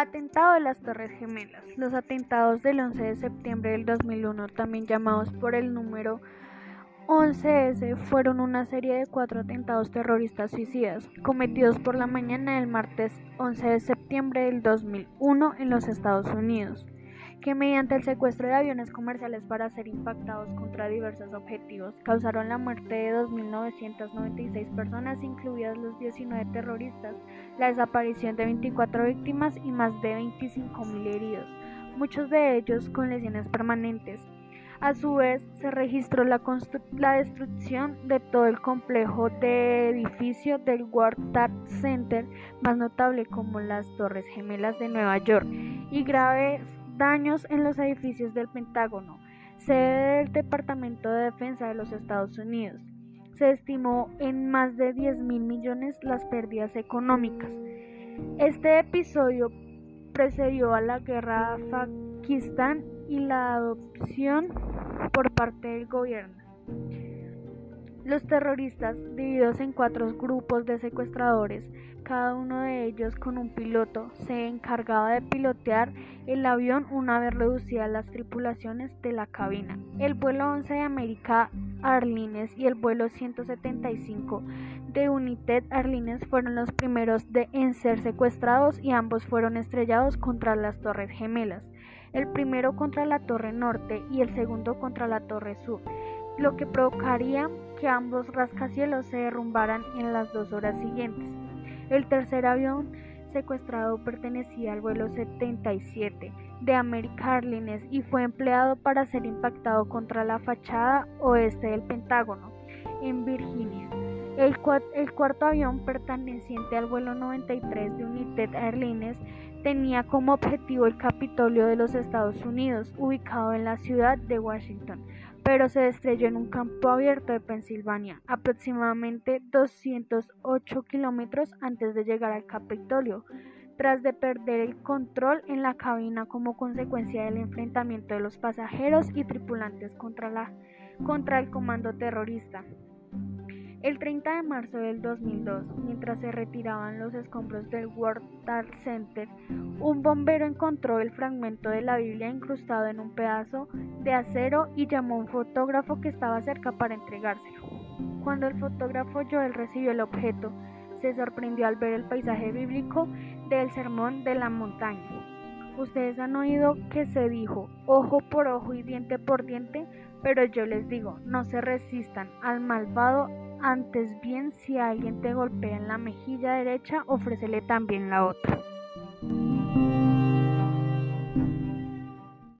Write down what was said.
Atentado de las Torres Gemelas. Los atentados del 11 de septiembre del 2001, también llamados por el número 11S, fueron una serie de cuatro atentados terroristas suicidas cometidos por la mañana del martes 11 de septiembre del 2001 en los Estados Unidos que mediante el secuestro de aviones comerciales para ser impactados contra diversos objetivos causaron la muerte de 2.996 personas, incluidas los 19 terroristas, la desaparición de 24 víctimas y más de 25.000 heridos, muchos de ellos con lesiones permanentes. A su vez, se registró la, la, destrucción de todo el complejo de edificio del World Trade Center, más notable como las Torres Gemelas de Nueva York, y graves daños en los edificios del Pentágono, sede del Departamento de Defensa de los Estados Unidos. Se estimó en más de 10 mil millones las pérdidas económicas. Este episodio precedió a la guerra a Pakistán y la adopción por parte del gobierno. Los terroristas, divididos en cuatro grupos de secuestradores, cada uno de ellos con un piloto, se encargaba de pilotear el avión una vez reducidas las tripulaciones de la cabina. El vuelo 11 de América Airlines y el vuelo 175 de United Airlines fueron los primeros de, en ser secuestrados y ambos fueron estrellados contra las Torres Gemelas, el primero contra la Torre Norte y el segundo contra la Torre Sur lo que provocaría que ambos rascacielos se derrumbaran en las dos horas siguientes. El tercer avión secuestrado pertenecía al vuelo 77 de American Airlines y fue empleado para ser impactado contra la fachada oeste del Pentágono, en Virginia. El, cuarto avión perteneciente al vuelo 93 de United Airlines tenía como objetivo el Capitolio de los Estados Unidos, ubicado en la ciudad de Washington pero se estrelló en un campo abierto de Pensilvania, aproximadamente 208 kilómetros antes de llegar al Capitolio, tras de perder el control en la cabina como consecuencia del enfrentamiento de los pasajeros y tripulantes contra, la, contra el comando terrorista. El 30 de marzo del 2002, mientras se retiraban los escombros del World Trade Center, un bombero encontró el fragmento de la Biblia incrustado en un pedazo de acero y llamó a un fotógrafo que estaba cerca para entregárselo. Cuando el fotógrafo Joel recibió el objeto, se sorprendió al ver el paisaje bíblico del Sermón de la Montaña. Ustedes han oído que se dijo ojo por ojo y diente por diente, pero yo les digo, no se resistan al malvado antes bien, si alguien te golpea en la mejilla derecha, ofrécele también la otra.